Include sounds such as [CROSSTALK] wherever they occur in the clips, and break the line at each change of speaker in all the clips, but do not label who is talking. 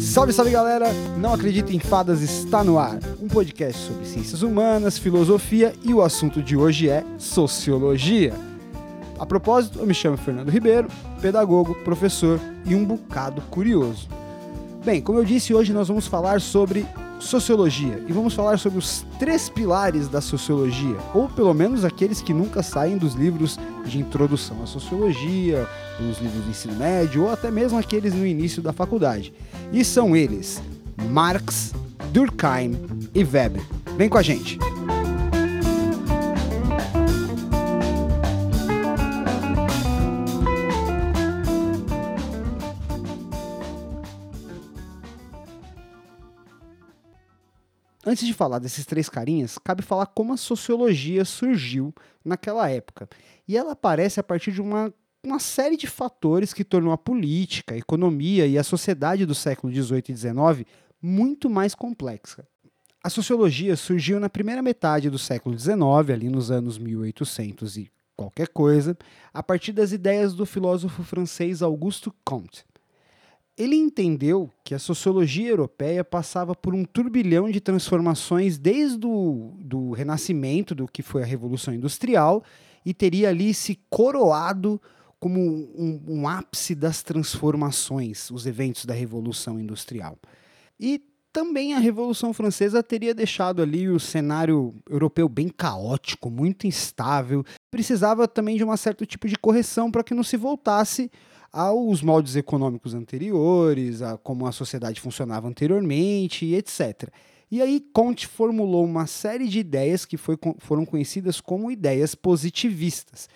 Salve, salve galera! Não acredita em fadas está no ar. Um podcast sobre ciências humanas, filosofia e o assunto de hoje é sociologia. A propósito, eu me chamo Fernando Ribeiro, pedagogo, professor e um bocado curioso. Bem, como eu disse, hoje nós vamos falar sobre sociologia e vamos falar sobre os três pilares da sociologia, ou pelo menos aqueles que nunca saem dos livros de introdução à sociologia, dos livros do ensino médio ou até mesmo aqueles no início da faculdade. E são eles: Marx, Durkheim e Weber. Vem com a gente! Antes de falar desses três carinhas, cabe falar como a sociologia surgiu naquela época. E ela aparece a partir de uma, uma série de fatores que tornam a política, a economia e a sociedade do século XVIII e XIX muito mais complexa. A sociologia surgiu na primeira metade do século XIX, ali nos anos 1800 e qualquer coisa, a partir das ideias do filósofo francês Auguste Comte. Ele entendeu que a sociologia europeia passava por um turbilhão de transformações desde o do renascimento, do que foi a Revolução Industrial, e teria ali se coroado como um, um ápice das transformações, os eventos da Revolução Industrial. E também a Revolução Francesa teria deixado ali o cenário europeu bem caótico, muito instável. Precisava também de um certo tipo de correção para que não se voltasse aos moldes econômicos anteriores, a como a sociedade funcionava anteriormente, etc. E aí Comte formulou uma série de ideias que foi, foram conhecidas como ideias positivistas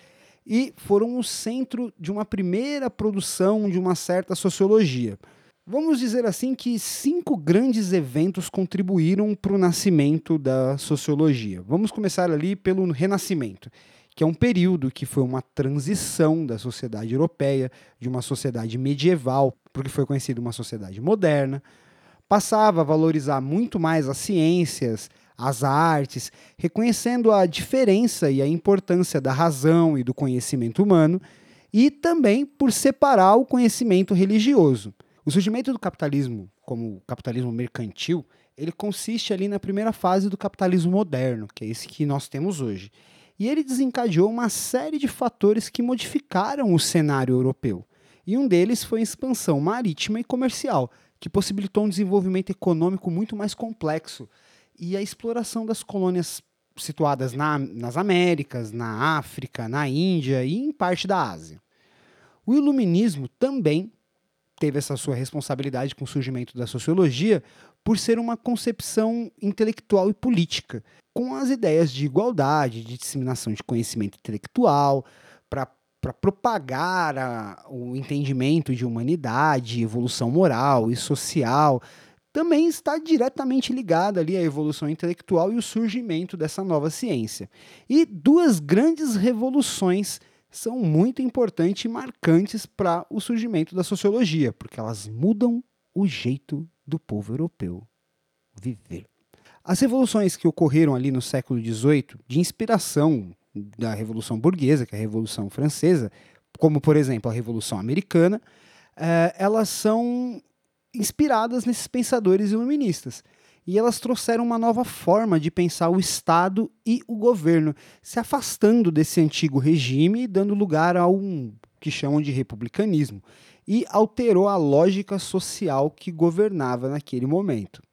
e foram o centro de uma primeira produção de uma certa sociologia. Vamos dizer assim que cinco grandes eventos contribuíram para o nascimento da sociologia. Vamos começar ali pelo Renascimento que é um período que foi uma transição da sociedade europeia, de uma sociedade medieval, para o que foi conhecido uma sociedade moderna, passava a valorizar muito mais as ciências, as artes, reconhecendo a diferença e a importância da razão e do conhecimento humano, e também por separar o conhecimento religioso. O surgimento do capitalismo, como o capitalismo mercantil, ele consiste ali na primeira fase do capitalismo moderno, que é esse que nós temos hoje e ele desencadeou uma série de fatores que modificaram o cenário europeu. E um deles foi a expansão marítima e comercial, que possibilitou um desenvolvimento econômico muito mais complexo e a exploração das colônias situadas na, nas Américas, na África, na Índia e em parte da Ásia. O iluminismo também teve essa sua responsabilidade com o surgimento da sociologia por ser uma concepção intelectual e política, com as ideias de igualdade, de disseminação de conhecimento intelectual, para propagar a, o entendimento de humanidade, evolução moral e social, também está diretamente ligada ali à evolução intelectual e o surgimento dessa nova ciência. E duas grandes revoluções são muito importantes e marcantes para o surgimento da sociologia, porque elas mudam o jeito do povo europeu viver. As revoluções que ocorreram ali no século XVIII, de inspiração da Revolução Burguesa, que é a Revolução Francesa, como por exemplo a Revolução Americana, eh, elas são inspiradas nesses pensadores iluministas. E elas trouxeram uma nova forma de pensar o Estado e o governo, se afastando desse antigo regime e dando lugar a um que chamam de republicanismo, e alterou a lógica social que governava naquele momento.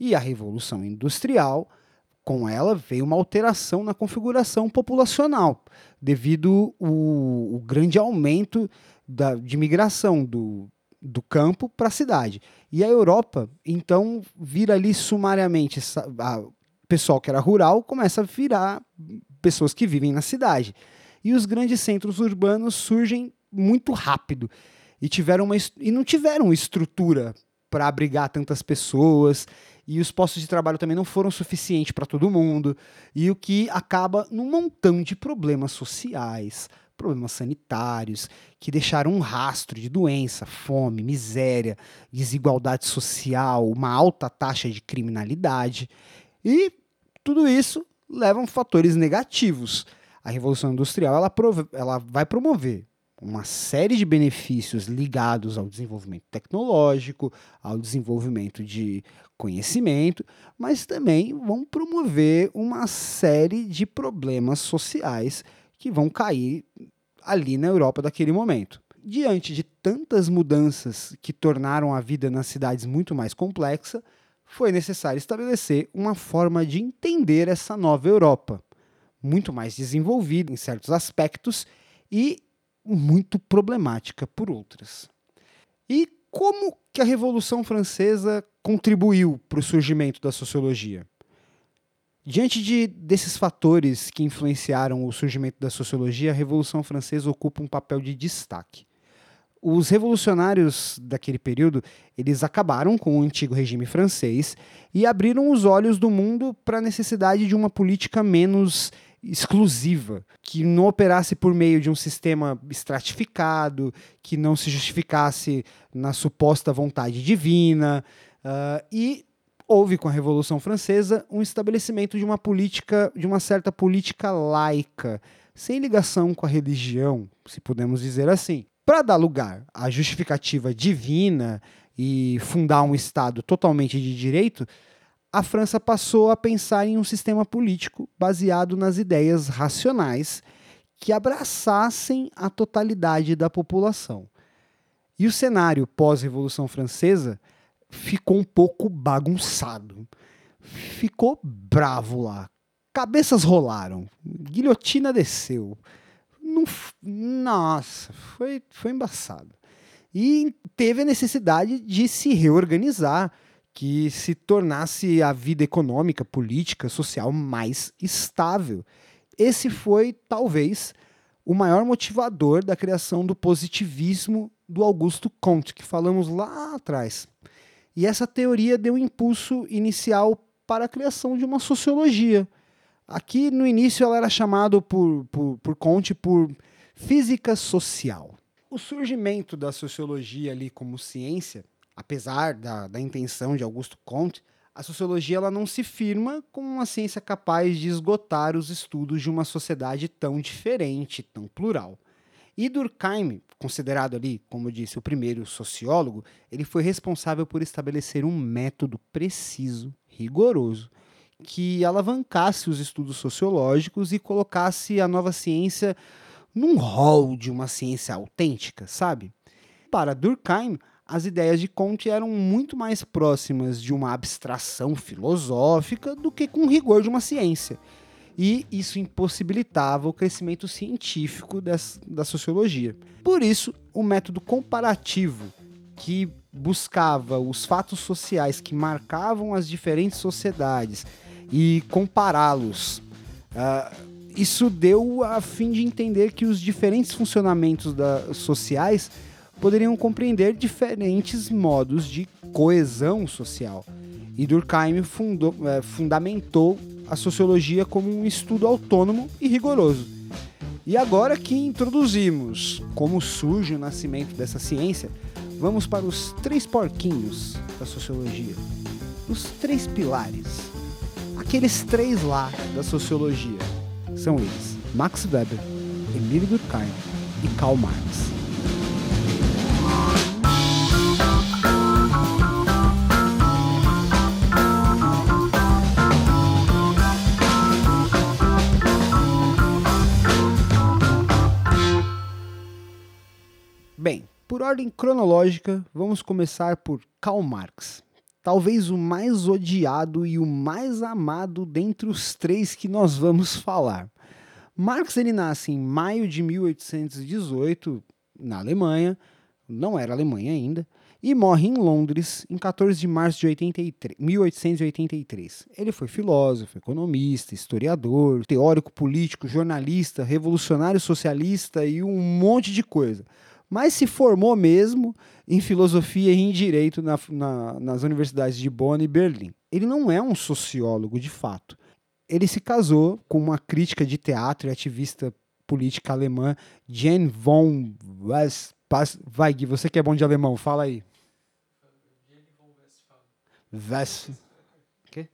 E a Revolução Industrial, com ela veio uma alteração na configuração populacional, devido o, o grande aumento da, de migração do, do campo para a cidade. E a Europa, então, vira ali sumariamente, o pessoal que era rural começa a virar pessoas que vivem na cidade. E os grandes centros urbanos surgem muito rápido e tiveram uma e não tiveram estrutura para abrigar tantas pessoas. E os postos de trabalho também não foram suficientes para todo mundo, e o que acaba num montão de problemas sociais, problemas sanitários, que deixaram um rastro de doença, fome, miséria, desigualdade social, uma alta taxa de criminalidade, e tudo isso levam fatores negativos. A Revolução Industrial ela, ela vai promover uma série de benefícios ligados ao desenvolvimento tecnológico, ao desenvolvimento de conhecimento, mas também vão promover uma série de problemas sociais que vão cair ali na Europa daquele momento. Diante de tantas mudanças que tornaram a vida nas cidades muito mais complexa, foi necessário estabelecer uma forma de entender essa nova Europa, muito mais desenvolvida em certos aspectos e muito problemática por outras. E como que a Revolução Francesa contribuiu para o surgimento da sociologia? Diante de, desses fatores que influenciaram o surgimento da sociologia, a Revolução Francesa ocupa um papel de destaque. Os revolucionários daquele período, eles acabaram com o antigo regime francês e abriram os olhos do mundo para a necessidade de uma política menos exclusiva, que não operasse por meio de um sistema estratificado, que não se justificasse na suposta vontade divina. Uh, e houve com a Revolução Francesa um estabelecimento de uma política, de uma certa política laica, sem ligação com a religião, se podemos dizer assim. Para dar lugar à justificativa divina e fundar um Estado totalmente de direito, a França passou a pensar em um sistema político baseado nas ideias racionais que abraçassem a totalidade da população. E o cenário pós-Revolução Francesa ficou um pouco bagunçado. Ficou bravo lá. Cabeças rolaram. Guilhotina desceu. Não, nossa, foi, foi embaçado. E teve a necessidade de se reorganizar que se tornasse a vida econômica, política, social mais estável. Esse foi, talvez, o maior motivador da criação do positivismo do Augusto Comte, que falamos lá atrás. E essa teoria deu um impulso inicial para a criação de uma sociologia. Aqui no início ela era chamada por, por, por Comte por física social. O surgimento da sociologia ali como ciência apesar da, da intenção de Augusto Comte, a sociologia ela não se firma como uma ciência capaz de esgotar os estudos de uma sociedade tão diferente, tão plural. E Durkheim, considerado ali, como eu disse, o primeiro sociólogo, ele foi responsável por estabelecer um método preciso, rigoroso, que alavancasse os estudos sociológicos e colocasse a nova ciência num rol de uma ciência autêntica, sabe? Para Durkheim, as ideias de Comte eram muito mais próximas de uma abstração filosófica do que com rigor de uma ciência. E isso impossibilitava o crescimento científico des, da sociologia. Por isso, o método comparativo, que buscava os fatos sociais que marcavam as diferentes sociedades e compará-los, uh, isso deu a fim de entender que os diferentes funcionamentos da, sociais poderiam compreender diferentes modos de coesão social. E Durkheim fundou, é, fundamentou a sociologia como um estudo autônomo e rigoroso. E agora que introduzimos como surge o nascimento dessa ciência, vamos para os três porquinhos da sociologia. Os três pilares. Aqueles três lá da sociologia. São eles: Max Weber, Emile Durkheim e Karl Marx. Bem, por ordem cronológica, vamos começar por Karl Marx. Talvez o mais odiado e o mais amado dentre os três que nós vamos falar. Marx ele nasce em maio de 1818 na Alemanha, não era Alemanha ainda, e morre em Londres em 14 de março de 83, 1883. Ele foi filósofo, economista, historiador, teórico político, jornalista, revolucionário socialista e um monte de coisa mas se formou mesmo em filosofia e em direito na, na, nas universidades de Bonn e Berlim. Ele não é um sociólogo de fato. Ele se casou com uma crítica de teatro e ativista política alemã, Jane von Gui, você que é bom de alemão, fala aí. West. Quê?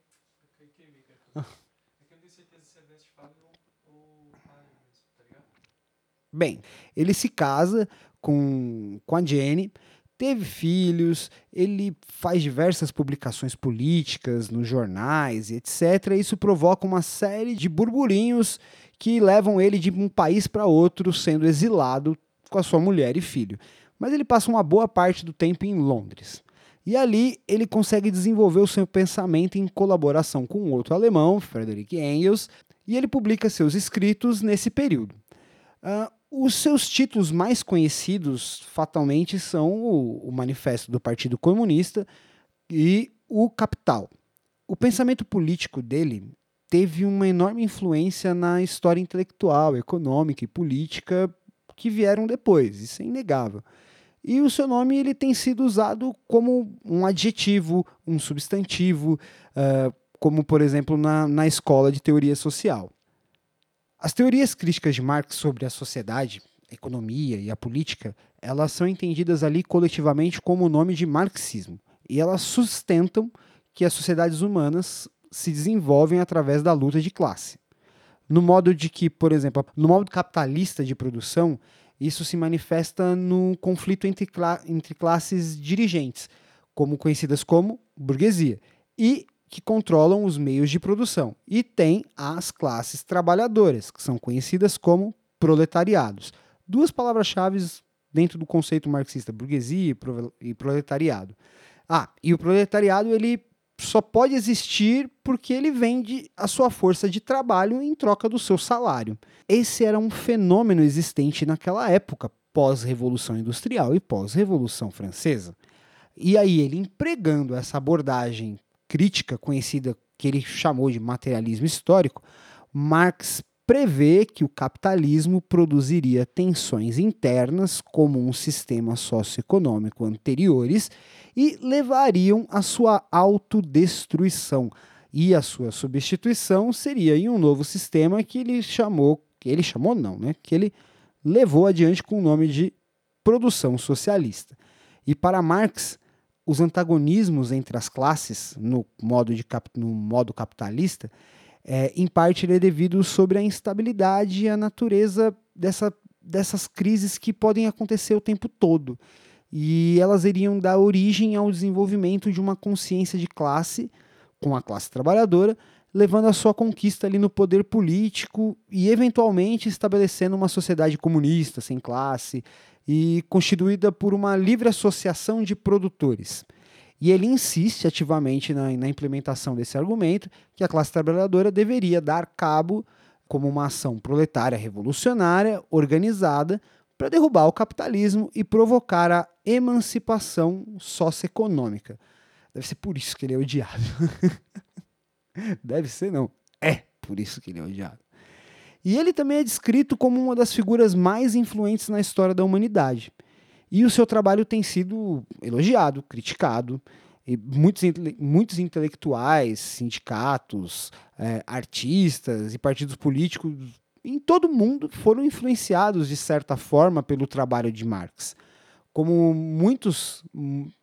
Bem, ele se casa com, com a Jenny, teve filhos, ele faz diversas publicações políticas nos jornais e etc. Isso provoca uma série de burburinhos que levam ele de um país para outro, sendo exilado com a sua mulher e filho. Mas ele passa uma boa parte do tempo em Londres. E ali ele consegue desenvolver o seu pensamento em colaboração com outro alemão, Frederick Engels, e ele publica seus escritos nesse período. Os seus títulos mais conhecidos, fatalmente, são o, o Manifesto do Partido Comunista e o Capital. O pensamento político dele teve uma enorme influência na história intelectual, econômica e política que vieram depois, isso é inegável. E o seu nome ele tem sido usado como um adjetivo, um substantivo, uh, como por exemplo na, na escola de teoria social. As teorias críticas de Marx sobre a sociedade, a economia e a política, elas são entendidas ali coletivamente como o nome de marxismo. E elas sustentam que as sociedades humanas se desenvolvem através da luta de classe. No modo de que, por exemplo, no modo capitalista de produção, isso se manifesta no conflito entre, cla entre classes dirigentes, como conhecidas como burguesia, e que controlam os meios de produção. E tem as classes trabalhadoras, que são conhecidas como proletariados. Duas palavras-chave dentro do conceito marxista, burguesia e proletariado. Ah, e o proletariado ele só pode existir porque ele vende a sua força de trabalho em troca do seu salário. Esse era um fenômeno existente naquela época, pós-revolução industrial e pós-revolução francesa. E aí ele empregando essa abordagem crítica conhecida que ele chamou de materialismo histórico, Marx prevê que o capitalismo produziria tensões internas como um sistema socioeconômico anteriores e levariam à sua autodestruição. E a sua substituição seria em um novo sistema que ele chamou, que ele chamou não, né? Que ele levou adiante com o nome de produção socialista. E para Marx, os antagonismos entre as classes no modo, de, no modo capitalista é, em parte ele é devido sobre a instabilidade e a natureza dessa, dessas crises que podem acontecer o tempo todo. E elas iriam dar origem ao desenvolvimento de uma consciência de classe, com a classe trabalhadora, levando a sua conquista ali no poder político e eventualmente estabelecendo uma sociedade comunista, sem classe, e constituída por uma livre associação de produtores. E ele insiste ativamente na, na implementação desse argumento que a classe trabalhadora deveria dar cabo como uma ação proletária revolucionária organizada para derrubar o capitalismo e provocar a emancipação socioeconômica. Deve ser por isso que ele é odiado. [LAUGHS] Deve ser, não. É por isso que ele é odiado. E ele também é descrito como uma das figuras mais influentes na história da humanidade. E o seu trabalho tem sido elogiado, criticado. E muitos, muitos intelectuais, sindicatos, é, artistas e partidos políticos em todo o mundo foram influenciados, de certa forma, pelo trabalho de Marx. Como muitos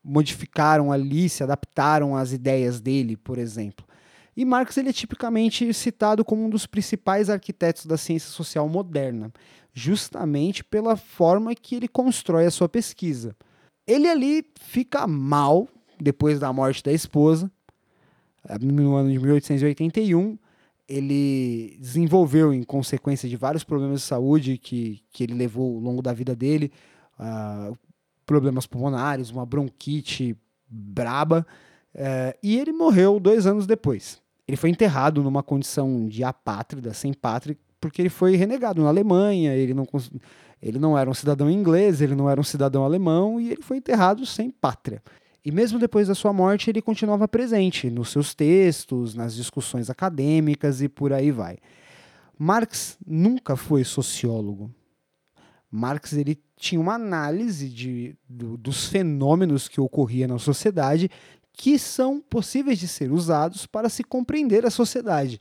modificaram ali, se adaptaram às ideias dele, por exemplo. E Marx ele é tipicamente citado como um dos principais arquitetos da ciência social moderna justamente pela forma que ele constrói a sua pesquisa. Ele ali fica mal depois da morte da esposa, no ano de 1881. Ele desenvolveu, em consequência de vários problemas de saúde que, que ele levou ao longo da vida dele, uh, problemas pulmonares, uma bronquite braba, uh, e ele morreu dois anos depois. Ele foi enterrado numa condição de apátrida, sem pátria, porque ele foi renegado na Alemanha, ele não, ele não era um cidadão inglês, ele não era um cidadão alemão e ele foi enterrado sem pátria. E mesmo depois da sua morte, ele continuava presente nos seus textos, nas discussões acadêmicas e por aí vai. Marx nunca foi sociólogo. Marx ele tinha uma análise de, do, dos fenômenos que ocorriam na sociedade que são possíveis de ser usados para se compreender a sociedade.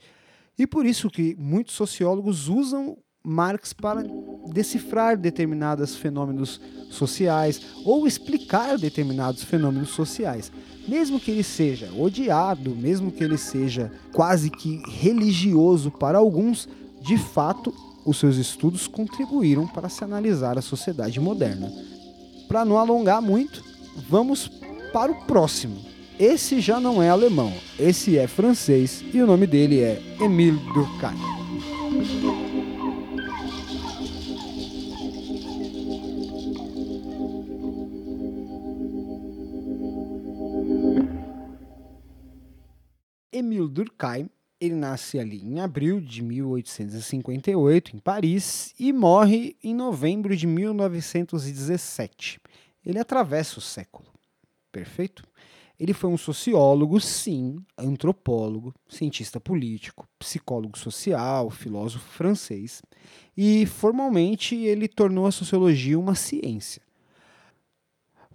E por isso que muitos sociólogos usam Marx para decifrar determinados fenômenos sociais ou explicar determinados fenômenos sociais. Mesmo que ele seja odiado, mesmo que ele seja quase que religioso para alguns, de fato os seus estudos contribuíram para se analisar a sociedade moderna. Para não alongar muito, vamos para o próximo. Esse já não é alemão, esse é francês e o nome dele é Émile Durkheim. Émile Durkheim ele nasce ali em abril de 1858, em Paris, e morre em novembro de 1917. Ele atravessa o século. Perfeito? Ele foi um sociólogo, sim, antropólogo, cientista político, psicólogo social, filósofo francês, e formalmente ele tornou a sociologia uma ciência.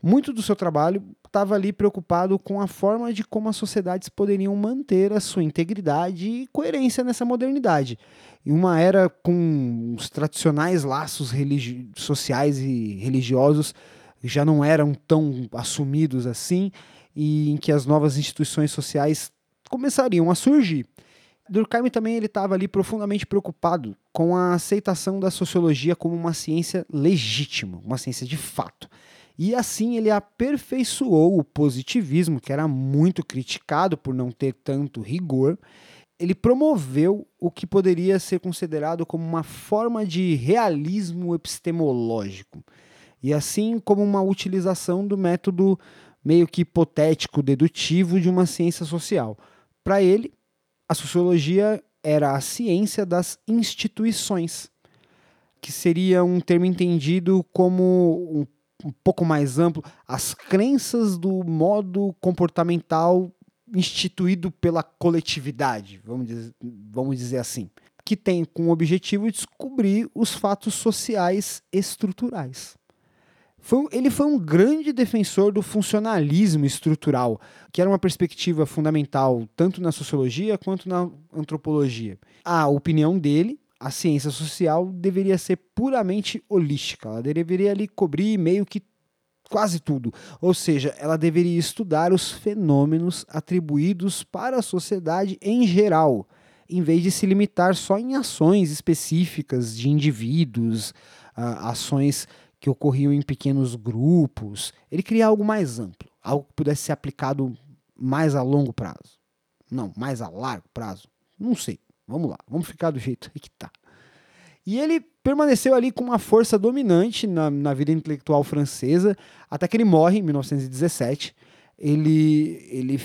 Muito do seu trabalho estava ali preocupado com a forma de como as sociedades poderiam manter a sua integridade e coerência nessa modernidade. Em uma era com os tradicionais laços sociais e religiosos já não eram tão assumidos assim e em que as novas instituições sociais começariam a surgir. Durkheim também ele estava ali profundamente preocupado com a aceitação da sociologia como uma ciência legítima, uma ciência de fato. E assim ele aperfeiçoou o positivismo, que era muito criticado por não ter tanto rigor. Ele promoveu o que poderia ser considerado como uma forma de realismo epistemológico, e assim como uma utilização do método meio que hipotético dedutivo de uma ciência social. Para ele, a sociologia era a ciência das instituições, que seria um termo entendido como um um pouco mais amplo, as crenças do modo comportamental instituído pela coletividade, vamos dizer, vamos dizer assim, que tem como objetivo descobrir os fatos sociais estruturais. Foi, ele foi um grande defensor do funcionalismo estrutural, que era uma perspectiva fundamental tanto na sociologia quanto na antropologia. A opinião dele a ciência social deveria ser puramente holística, ela deveria ali cobrir meio que quase tudo. Ou seja, ela deveria estudar os fenômenos atribuídos para a sociedade em geral, em vez de se limitar só em ações específicas de indivíduos, ações que ocorriam em pequenos grupos. Ele queria algo mais amplo, algo que pudesse ser aplicado mais a longo prazo. Não, mais a largo prazo. Não sei. Vamos lá, vamos ficar do jeito que tá. E ele permaneceu ali com uma força dominante na, na vida intelectual francesa, até que ele morre em 1917. Ele, ele,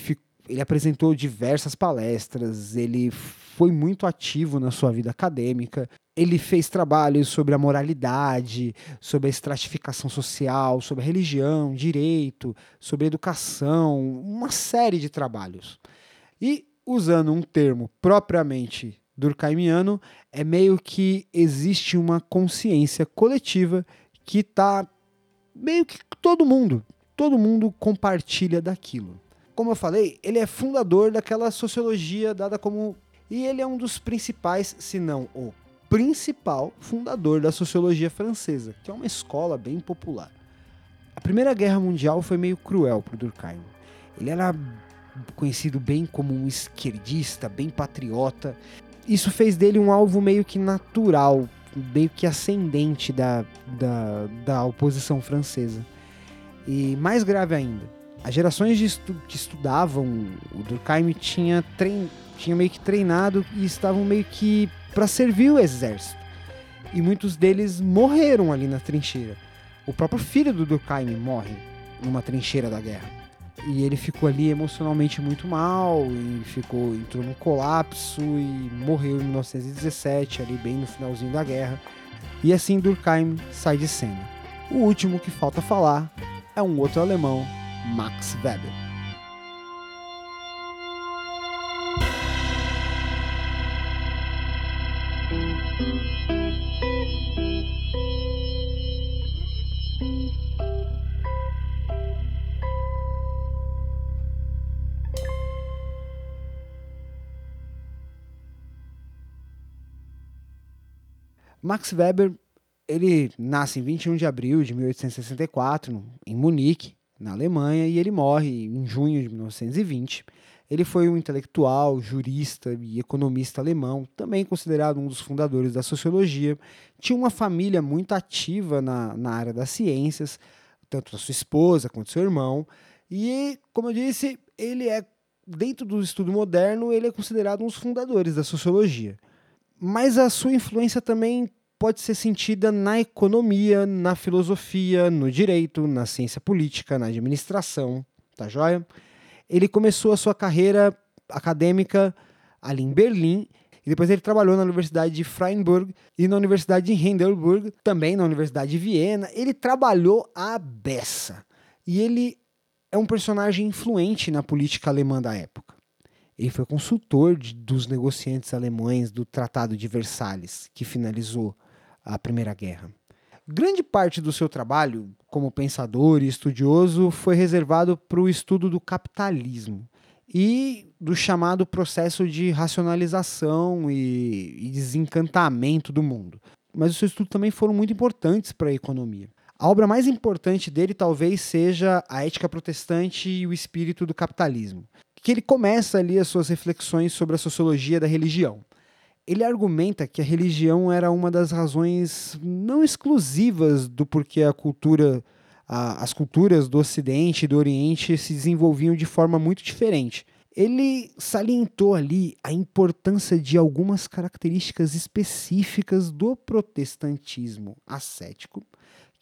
ele apresentou diversas palestras, ele foi muito ativo na sua vida acadêmica. Ele fez trabalhos sobre a moralidade, sobre a estratificação social, sobre a religião, direito, sobre educação, uma série de trabalhos. E usando um termo propriamente durkheimiano, é meio que existe uma consciência coletiva que está meio que todo mundo, todo mundo compartilha daquilo. Como eu falei, ele é fundador daquela sociologia dada como e ele é um dos principais, se não o principal fundador da sociologia francesa, que é uma escola bem popular. A Primeira Guerra Mundial foi meio cruel para Durkheim. Ele era conhecido bem como um esquerdista, bem patriota. Isso fez dele um alvo meio que natural, meio que ascendente da, da, da oposição francesa. E mais grave ainda, as gerações estu que estudavam o Durkheim tinha, tinha meio que treinado e estavam meio que para servir o exército. E muitos deles morreram ali na trincheira. O próprio filho do Durkheim morre numa trincheira da guerra e ele ficou ali emocionalmente muito mal e ficou entrou num colapso e morreu em 1917 ali bem no finalzinho da guerra e assim Durkheim sai de cena. O último que falta falar é um outro alemão, Max Weber. Max Weber, ele nasce em 21 de abril de 1864, em Munique, na Alemanha, e ele morre em junho de 1920. Ele foi um intelectual, jurista e economista alemão, também considerado um dos fundadores da sociologia. Tinha uma família muito ativa na, na área das ciências, tanto a sua esposa quanto seu irmão. E, como eu disse, ele é, dentro do estudo moderno, ele é considerado um dos fundadores da sociologia. Mas a sua influência também pode ser sentida na economia, na filosofia, no direito, na ciência política, na administração, tá joia? Ele começou a sua carreira acadêmica ali em Berlim e depois ele trabalhou na Universidade de Freiburg e na Universidade de Heidelberg, também na Universidade de Viena. Ele trabalhou a beça. E ele é um personagem influente na política alemã da época. Ele foi consultor de, dos negociantes alemães do Tratado de Versalhes, que finalizou a Primeira Guerra. Grande parte do seu trabalho como pensador e estudioso foi reservado para o estudo do capitalismo e do chamado processo de racionalização e, desencantamento do mundo. Mas os seus estudos também foram muito importantes para a economia. A obra mais importante dele talvez seja A Ética Protestante e o Espírito do Capitalismo, que ele começa ali as suas reflexões sobre a sociologia da religião. Ele argumenta que a religião era uma das razões não exclusivas do porquê a cultura, a, as culturas do Ocidente e do Oriente se desenvolviam de forma muito diferente. Ele salientou ali a importância de algumas características específicas do protestantismo ascético,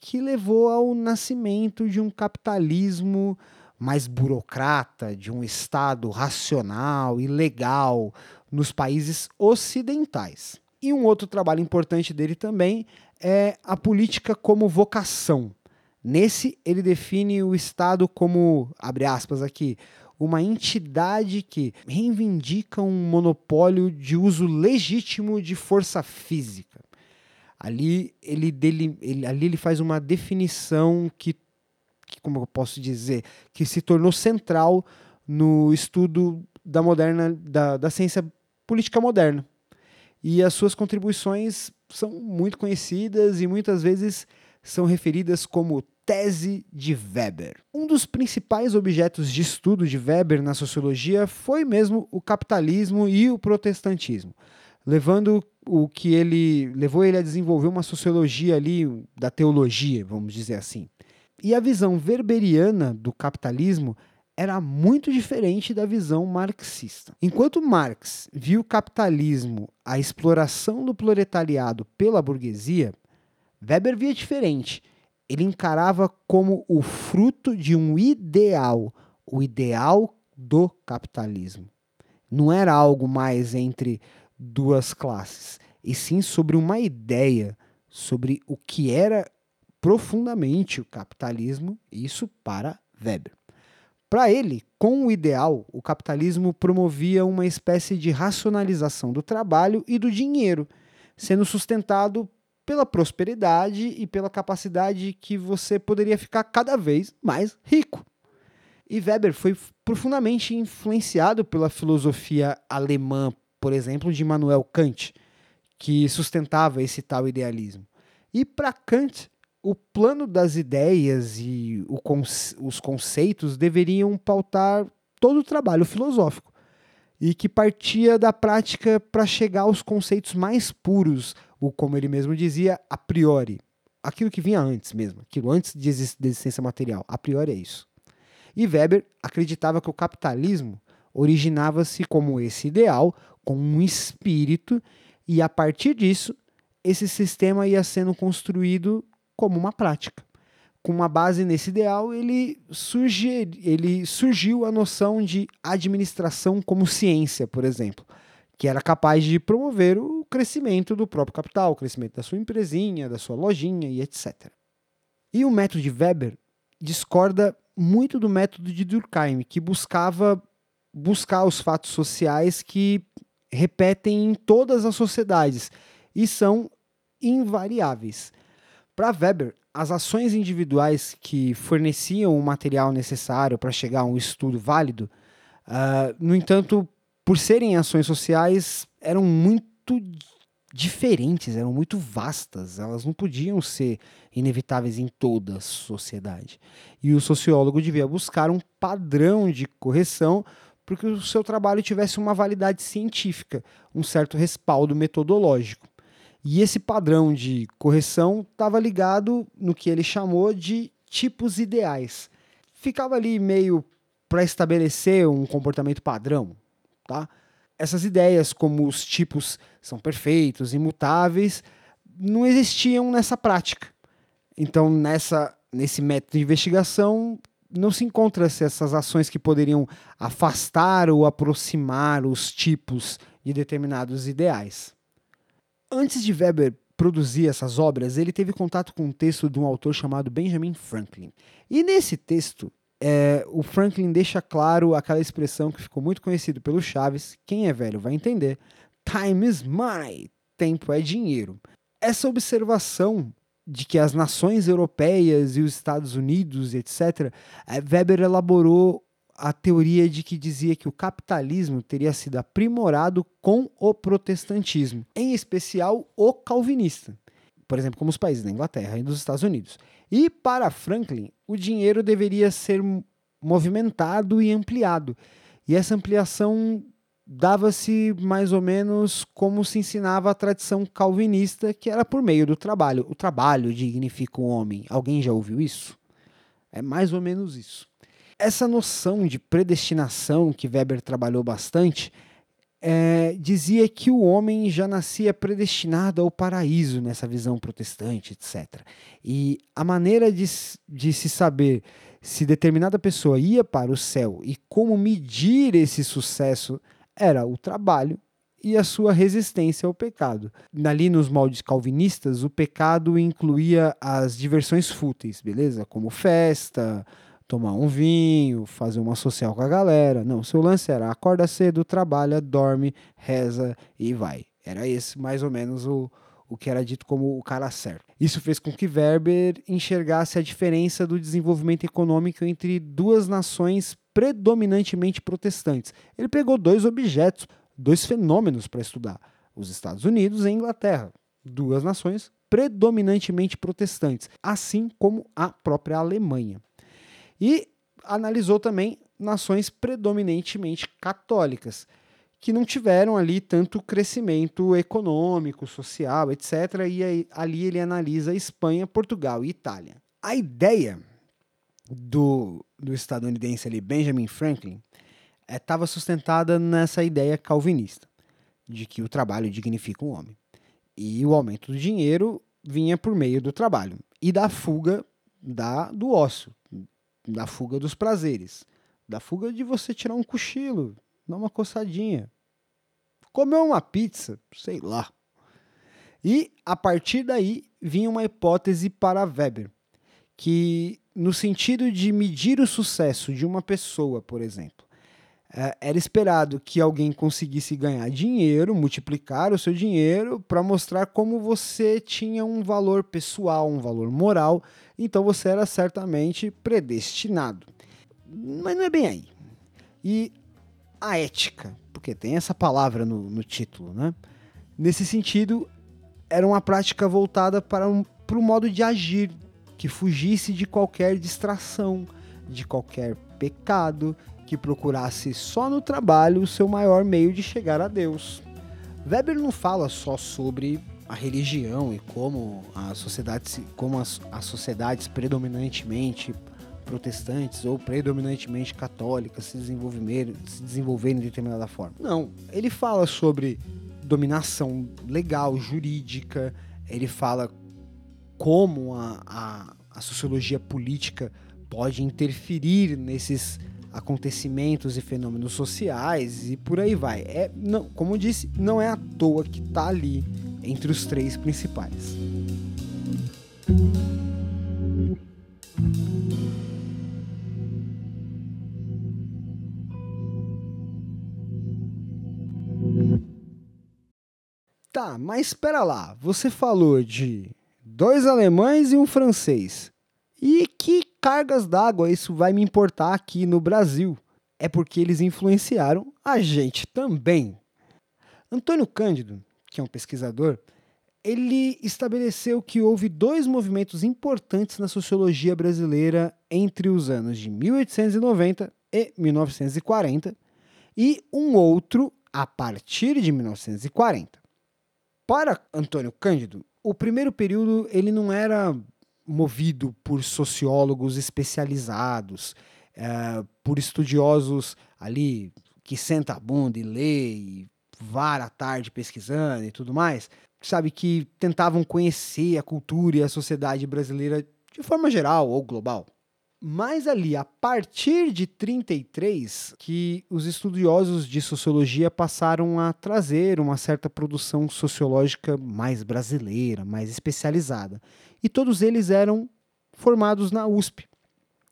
que levou ao nascimento de um capitalismo mais burocrata, de um Estado racional e legal nos países ocidentais. E um outro trabalho importante dele também é a política como vocação. Nesse, ele define o Estado como, abre aspas aqui, uma entidade que reivindica um monopólio de uso legítimo de força física. Ali ele, dele, ele, ali ele faz uma definição que que, como eu posso dizer, que se tornou central no estudo da moderna da, da ciência política moderna. E as suas contribuições são muito conhecidas e muitas vezes são referidas como tese de Weber. Um dos principais objetos de estudo de Weber na sociologia foi mesmo o capitalismo e o protestantismo, levando o que ele levou ele a desenvolver uma sociologia ali da teologia, vamos dizer assim. E a visão weberiana do capitalismo era muito diferente da visão marxista. Enquanto Marx viu o capitalismo a exploração do proletariado pela burguesia, Weber via diferente. Ele encarava como o fruto de um ideal, o ideal do capitalismo. Não era algo mais entre duas classes, e sim sobre uma ideia sobre o que era profundamente o capitalismo, isso para Weber. Para ele, com o ideal, o capitalismo promovia uma espécie de racionalização do trabalho e do dinheiro, sendo sustentado pela prosperidade e pela capacidade que você poderia ficar cada vez mais rico. E Weber foi profundamente influenciado pela filosofia alemã, por exemplo, de Immanuel Kant, que sustentava esse tal idealismo. E para Kant, o plano das ideias e os conceitos deveriam pautar todo o trabalho filosófico e que partia da prática para chegar aos conceitos mais puros, ou como ele mesmo dizia, a priori. Aquilo que vinha antes mesmo, aquilo antes de existência material. A priori é isso. E Weber acreditava que o capitalismo originava-se como esse ideal, com um espírito, e a partir disso, esse sistema ia sendo construído como uma prática. Com uma base nesse ideal, ele, surge, ele surgiu a noção de administração como ciência, por exemplo, que era capaz de promover o crescimento do próprio capital, o crescimento da sua empresinha, da sua lojinha e etc. E o método de Weber discorda muito do método de Durkheim, que buscava buscar os fatos sociais que repetem em todas as sociedades e são invariáveis. Para Weber, as ações individuais que forneciam o material necessário para chegar a um estudo válido, uh, no entanto, por serem ações sociais, eram muito diferentes, eram muito vastas, elas não podiam ser inevitáveis em toda a sociedade. E o sociólogo devia buscar um padrão de correção para que o seu trabalho tivesse uma validade científica, um certo respaldo metodológico. E esse padrão de correção estava ligado no que ele chamou de tipos ideais. Ficava ali meio para estabelecer um comportamento padrão, tá? Essas ideias, como os tipos são perfeitos, imutáveis, não existiam nessa prática. Então, nessa, nesse método de investigação, não se encontra essas ações que poderiam afastar ou aproximar os tipos de determinados ideais. Antes de Weber produzir essas obras, ele teve contato com um texto de um autor chamado Benjamin Franklin. E nesse texto, é, o Franklin deixa claro aquela expressão que ficou muito conhecida pelo Chaves, quem é velho vai entender, time is money, tempo é dinheiro. Essa observação de que as nações europeias e os Estados Unidos, etc., eh, Weber elaborou a teoria de que dizia que o capitalismo teria sido aprimorado com o protestantismo, em especial o calvinista, por exemplo, como os países da Inglaterra e dos Estados Unidos. E para Franklin, o dinheiro deveria ser movimentado e ampliado. E essa ampliação dava-se mais ou menos como se ensinava a tradição calvinista, que era por meio do trabalho. O trabalho dignifica o homem. Alguém já ouviu isso? É mais ou menos isso. Essa noção de predestinação que Weber trabalhou bastante é, dizia que o homem já nascia predestinado ao paraíso nessa visão protestante, etc. E a maneira de, de se saber se determinada pessoa ia para o céu e como medir esse sucesso era o trabalho e a sua resistência ao pecado. Ali nos moldes calvinistas, o pecado incluía as diversões fúteis, beleza? Como festa, tomar um vinho, fazer uma social com a galera. Não, seu lance era acorda cedo, trabalha, dorme, reza e vai. Era esse mais ou menos o, o que era dito como o cara certo. Isso fez com que Weber enxergasse a diferença do desenvolvimento econômico entre duas nações predominantemente protestantes. Ele pegou dois objetos, dois fenômenos para estudar: os Estados Unidos e a Inglaterra, duas nações predominantemente protestantes, assim como a própria Alemanha. E analisou também nações predominantemente católicas, que não tiveram ali tanto crescimento econômico, social, etc. E aí, ali ele analisa Espanha, Portugal e Itália. A ideia do, do estadunidense ali, Benjamin Franklin, estava é, sustentada nessa ideia calvinista, de que o trabalho dignifica o homem. E o aumento do dinheiro vinha por meio do trabalho e da fuga da, do ócio, da fuga dos prazeres, da fuga de você tirar um cochilo, dar uma coçadinha, comer uma pizza, sei lá. E a partir daí vinha uma hipótese para Weber, que no sentido de medir o sucesso de uma pessoa, por exemplo, era esperado que alguém conseguisse ganhar dinheiro, multiplicar o seu dinheiro, para mostrar como você tinha um valor pessoal, um valor moral, então você era certamente predestinado. Mas não é bem aí. E a ética, porque tem essa palavra no, no título, né? Nesse sentido, era uma prática voltada para, um, para o modo de agir que fugisse de qualquer distração, de qualquer pecado, que procurasse só no trabalho o seu maior meio de chegar a Deus. Weber não fala só sobre a religião e como as sociedades, como as, as sociedades predominantemente protestantes ou predominantemente católicas se desenvolverem, se desenvolverem de determinada forma. Não, ele fala sobre dominação legal, jurídica, ele fala como a, a, a sociologia política pode interferir nesses acontecimentos e fenômenos sociais e por aí vai. É, não, como eu disse, não é à toa que está ali entre os três principais. Tá, mas espera lá. Você falou de dois alemães e um francês. E que cargas d'água isso vai me importar aqui no Brasil? É porque eles influenciaram a gente também. Antônio Cândido, que é um pesquisador, ele estabeleceu que houve dois movimentos importantes na sociologia brasileira entre os anos de 1890 e 1940, e um outro a partir de 1940. Para Antônio Cândido, o primeiro período ele não era movido por sociólogos especializados, é, por estudiosos ali que senta a bunda e lê e vara a tarde pesquisando e tudo mais, sabe, que tentavam conhecer a cultura e a sociedade brasileira de forma geral ou global. Mas ali, a partir de 33, que os estudiosos de sociologia passaram a trazer uma certa produção sociológica mais brasileira, mais especializada. E todos eles eram formados na USP,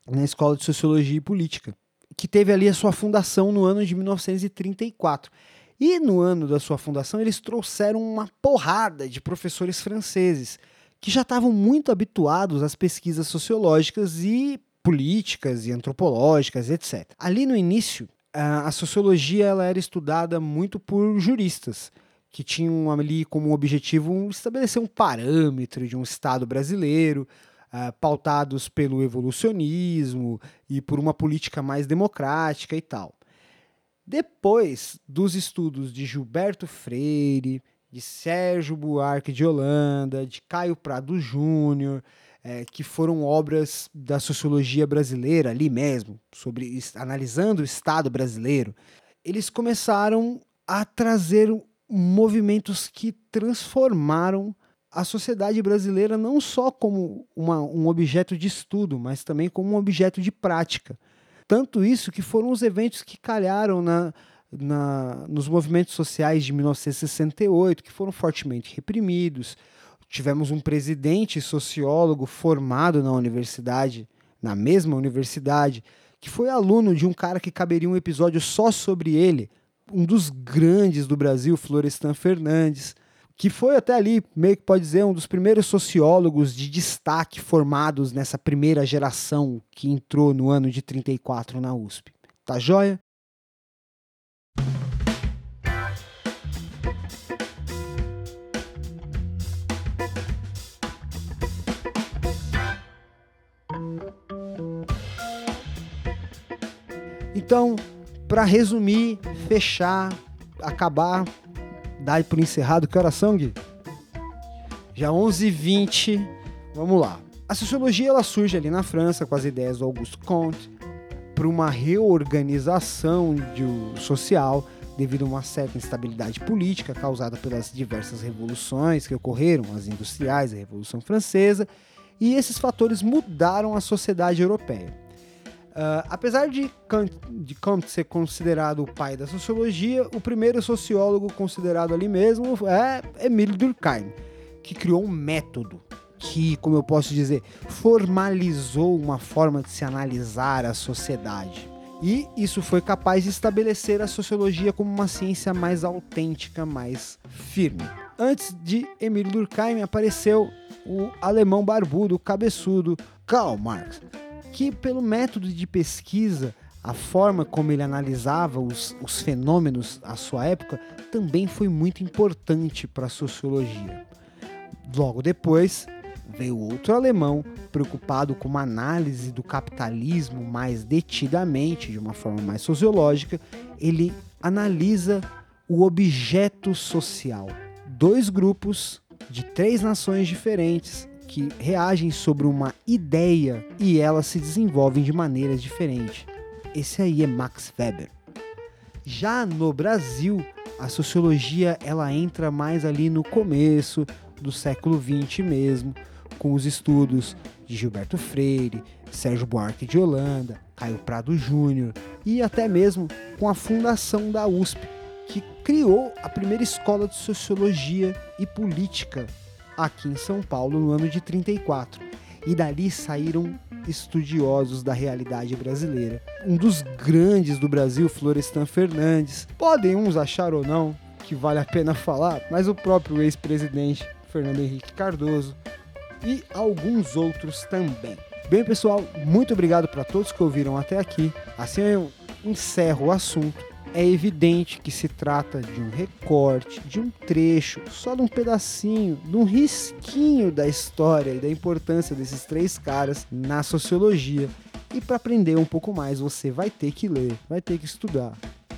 na Escola de Sociologia e Política, que teve ali a sua fundação no ano de 1934. E no ano da sua fundação, eles trouxeram uma porrada de professores franceses que já estavam muito habituados às pesquisas sociológicas e políticas e antropológicas, etc. Ali no início, a sociologia ela era estudada muito por juristas que tinham ali como objetivo estabelecer um parâmetro de um Estado brasileiro, uh, pautados pelo evolucionismo e por uma política mais democrática e tal. Depois dos estudos de Gilberto Freire, de Sérgio Buarque de Holanda, de Caio Prado Júnior, é, que foram obras da sociologia brasileira ali mesmo, sobre analisando o Estado brasileiro, eles começaram a trazer movimentos que transformaram a sociedade brasileira não só como uma, um objeto de estudo, mas também como um objeto de prática. Tanto isso que foram os eventos que calharam na, na, nos movimentos sociais de 1968, que foram fortemente reprimidos, tivemos um presidente sociólogo formado na universidade, na mesma universidade, que foi aluno de um cara que caberia um episódio só sobre ele, um dos grandes do Brasil, Florestan Fernandes, que foi até ali, meio que pode dizer, um dos primeiros sociólogos de destaque formados nessa primeira geração que entrou no ano de 34 na USP. Tá joia? Então, para resumir, fechar, acabar, dar por encerrado, que oração, Gui? Já 11h20, vamos lá. A sociologia ela surge ali na França com as ideias do Auguste Comte para uma reorganização de, social devido a uma certa instabilidade política causada pelas diversas revoluções que ocorreram, as industriais, a Revolução Francesa, e esses fatores mudaram a sociedade europeia. Uh, apesar de Kant, de Kant ser considerado o pai da sociologia, o primeiro sociólogo considerado ali mesmo é Emile Durkheim, que criou um método que, como eu posso dizer, formalizou uma forma de se analisar a sociedade. E isso foi capaz de estabelecer a sociologia como uma ciência mais autêntica, mais firme. Antes de Emile Durkheim apareceu o alemão barbudo, cabeçudo Karl Marx que, pelo método de pesquisa, a forma como ele analisava os, os fenômenos à sua época também foi muito importante para a sociologia. Logo depois, veio outro alemão preocupado com uma análise do capitalismo mais detidamente, de uma forma mais sociológica. Ele analisa o objeto social. Dois grupos de três nações diferentes que reagem sobre uma ideia e elas se desenvolvem de maneiras diferentes. Esse aí é Max Weber. Já no Brasil, a sociologia ela entra mais ali no começo do século XX mesmo, com os estudos de Gilberto Freire, Sérgio Buarque de Holanda, Caio Prado Júnior e até mesmo com a fundação da USP, que criou a primeira escola de sociologia e política aqui em São Paulo no ano de 34. E dali saíram estudiosos da realidade brasileira. Um dos grandes do Brasil, Florestan Fernandes. Podem uns achar ou não que vale a pena falar, mas o próprio ex-presidente Fernando Henrique Cardoso e alguns outros também. Bem, pessoal, muito obrigado para todos que ouviram até aqui. Assim eu encerro o assunto é evidente que se trata de um recorte, de um trecho, só de um pedacinho, de um risquinho da história e da importância desses três caras na sociologia. E para aprender um pouco mais, você vai ter que ler, vai ter que estudar.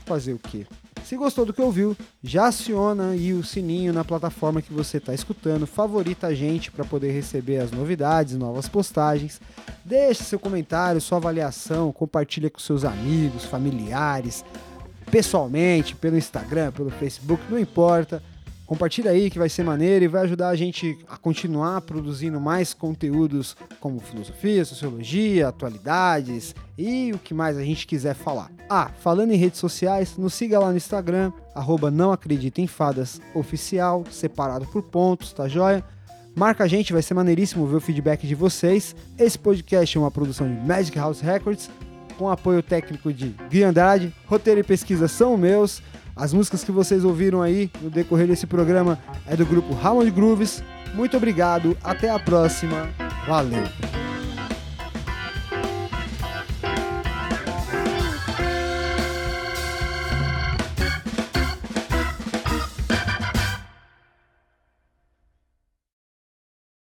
Fazer o quê? Se gostou do que ouviu, já aciona aí o sininho na plataforma que você está escutando, favorita a gente para poder receber as novidades, novas postagens. Deixe seu comentário, sua avaliação, compartilha com seus amigos, familiares, pessoalmente, pelo Instagram, pelo Facebook, não importa. Compartilha aí que vai ser maneiro e vai ajudar a gente a continuar produzindo mais conteúdos como filosofia, sociologia, atualidades e o que mais a gente quiser falar. Ah, falando em redes sociais, nos siga lá no Instagram, arroba não acredita em fadas oficial, separado por pontos, tá joia? Marca a gente, vai ser maneiríssimo ver o feedback de vocês. Esse podcast é uma produção de Magic House Records, com apoio técnico de Gui Andrade. Roteiro e pesquisa são meus. As músicas que vocês ouviram aí no decorrer desse programa é do grupo Hammond Grooves. Muito obrigado, até a próxima. Valeu!